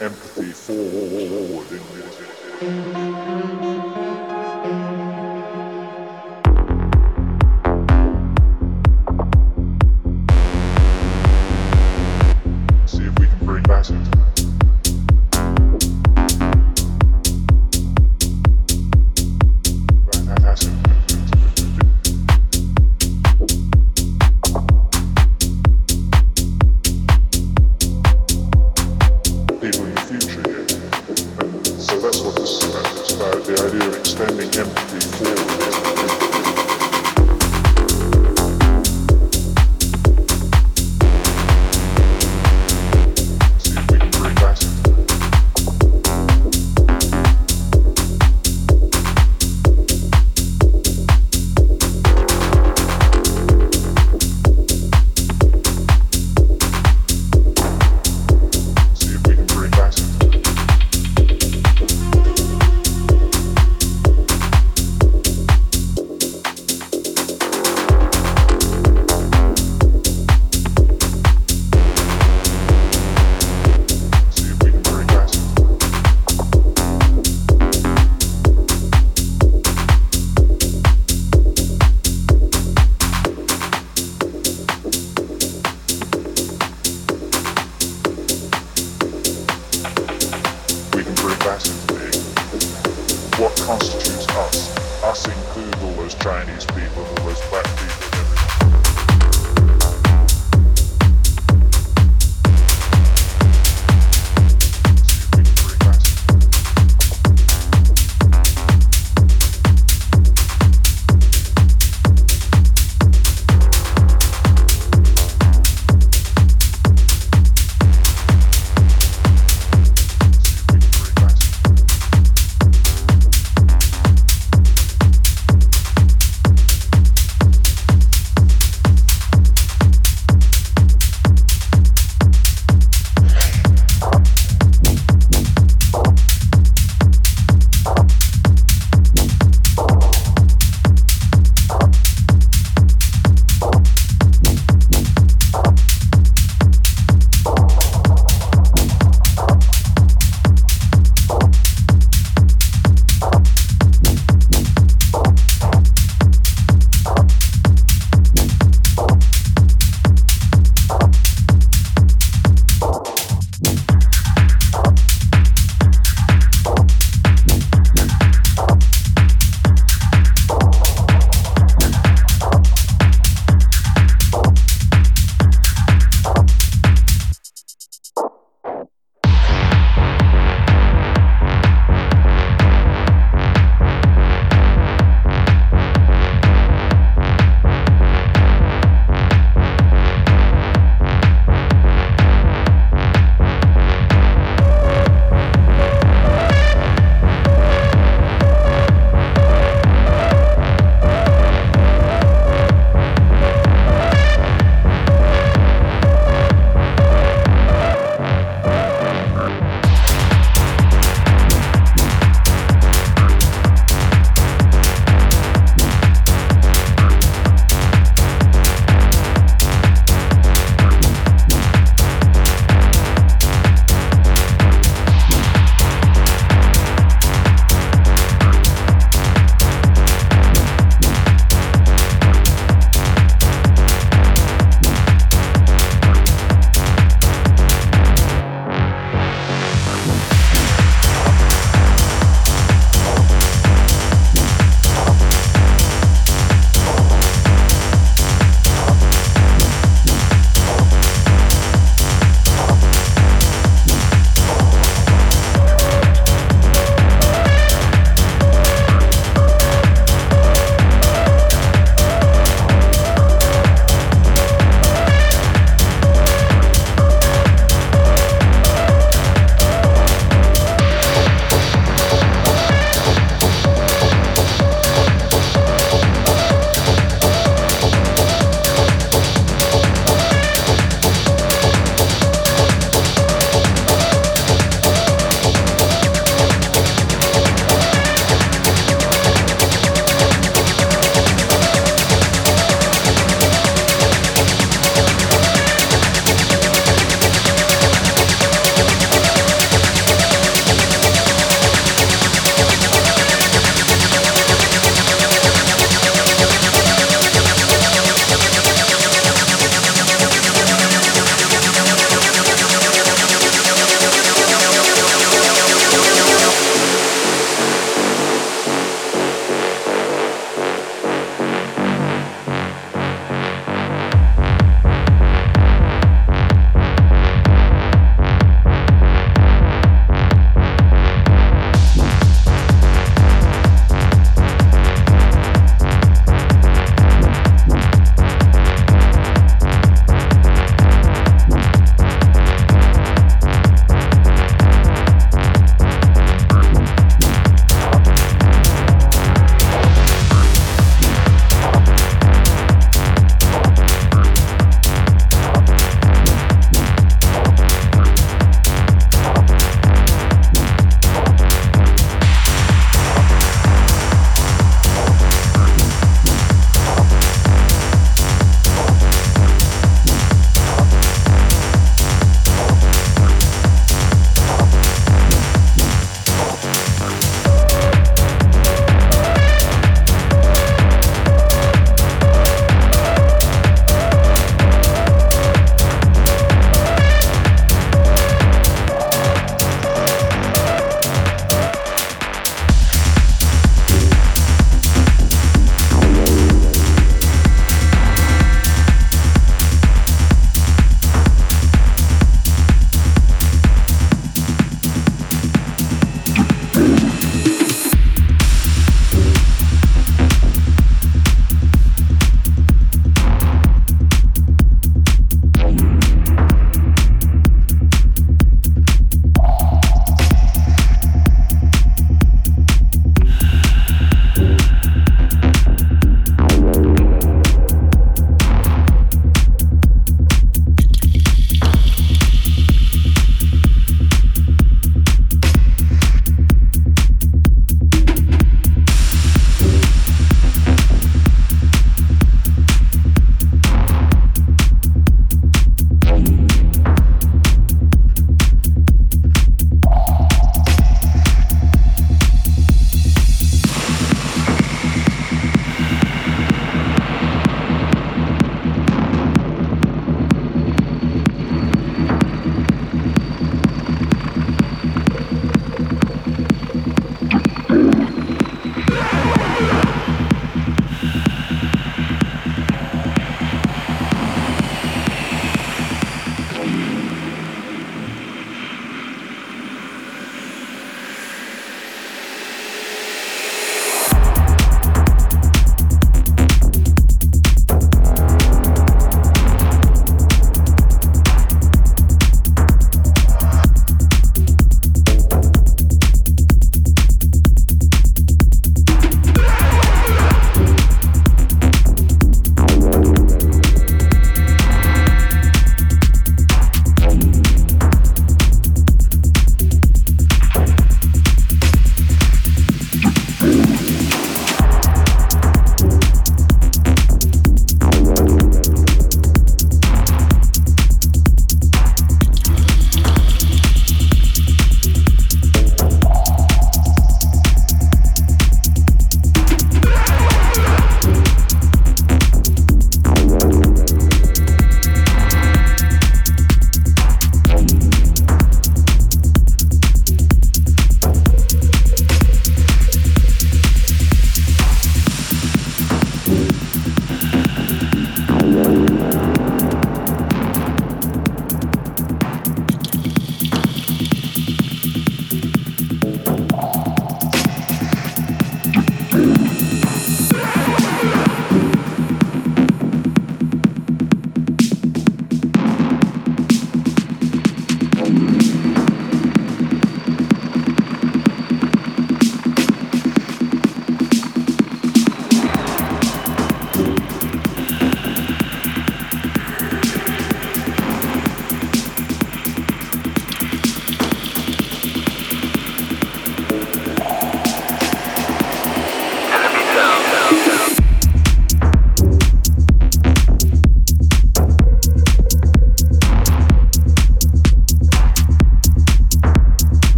empathy forward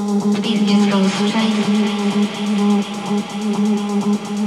Business goes straight.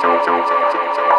走走走走走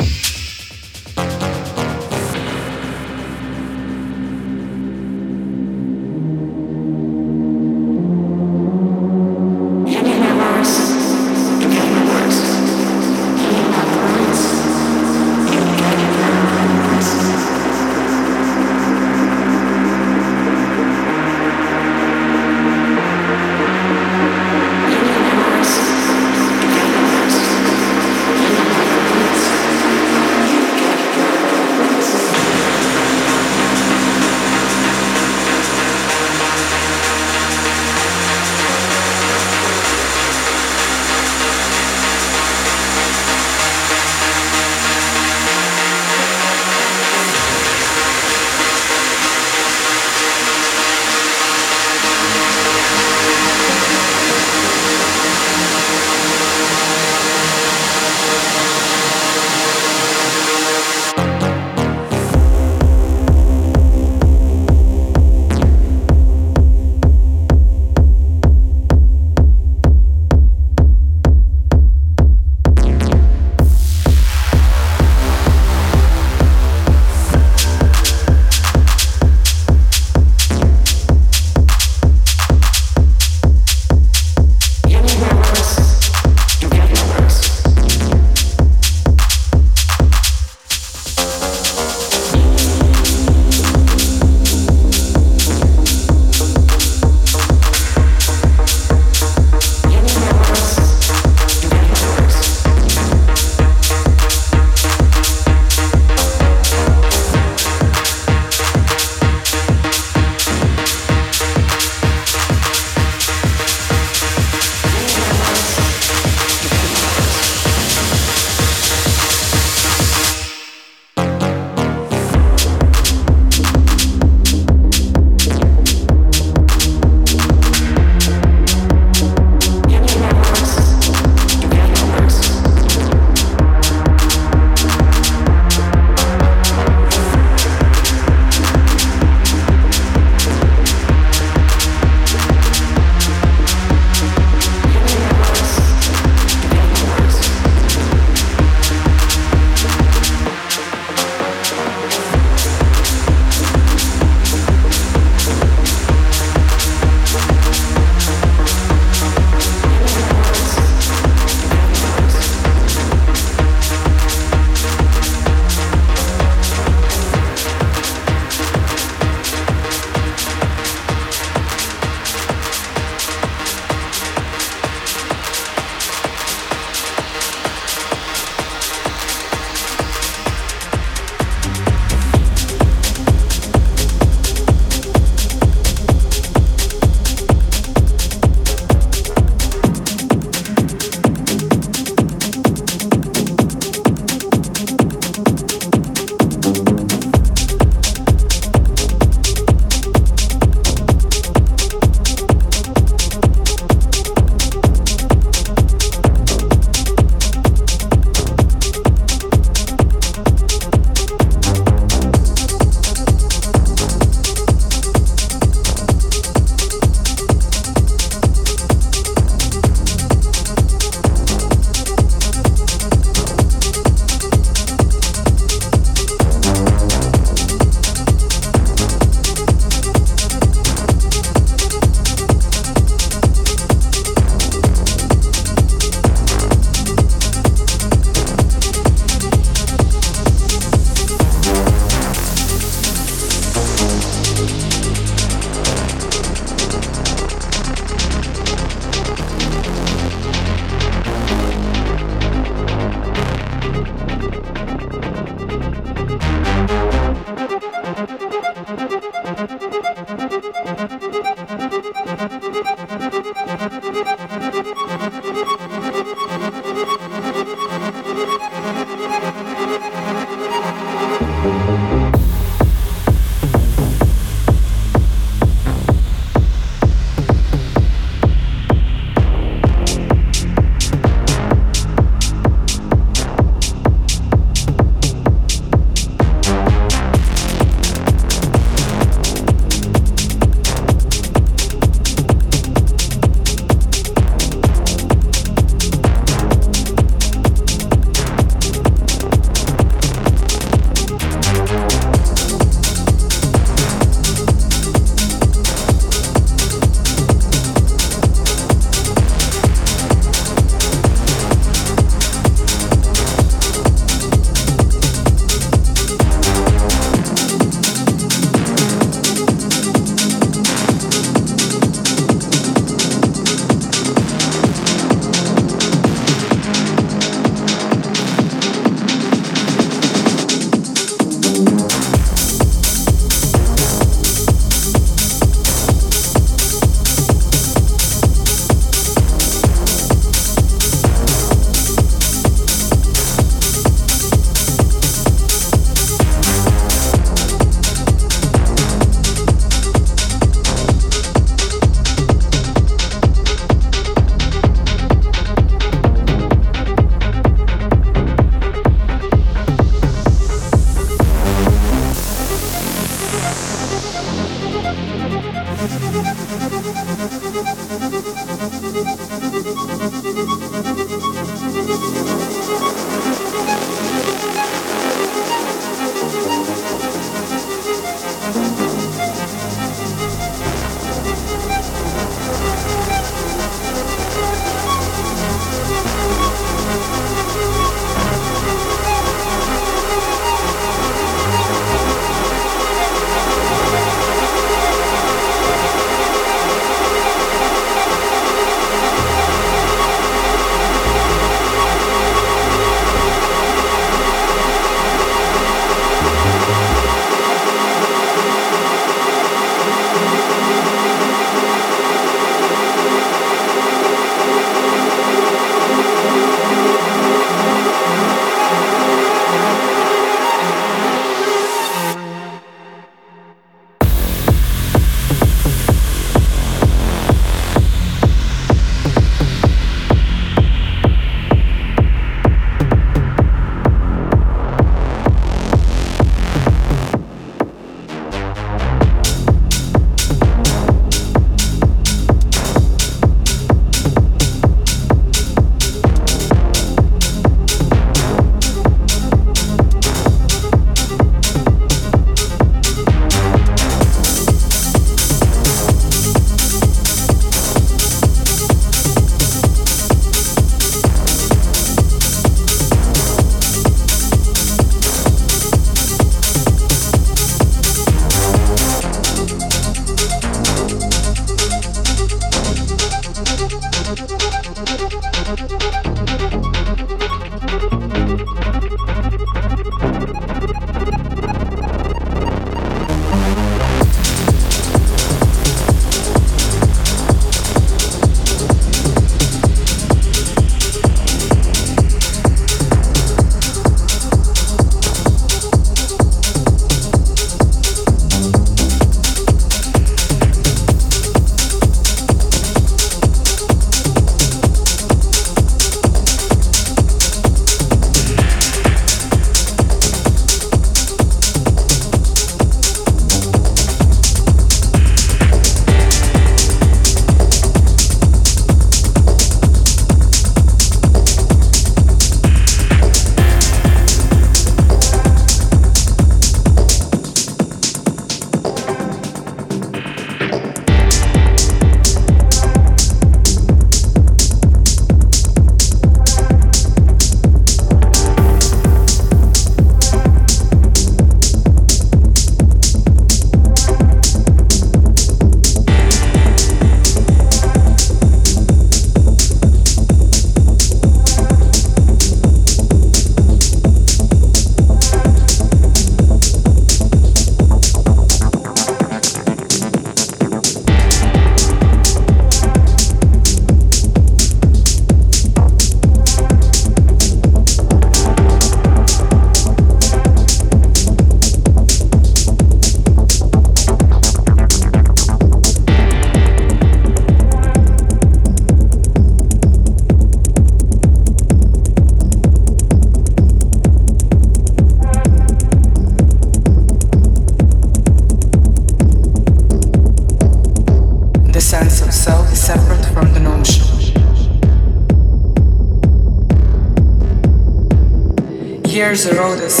the road is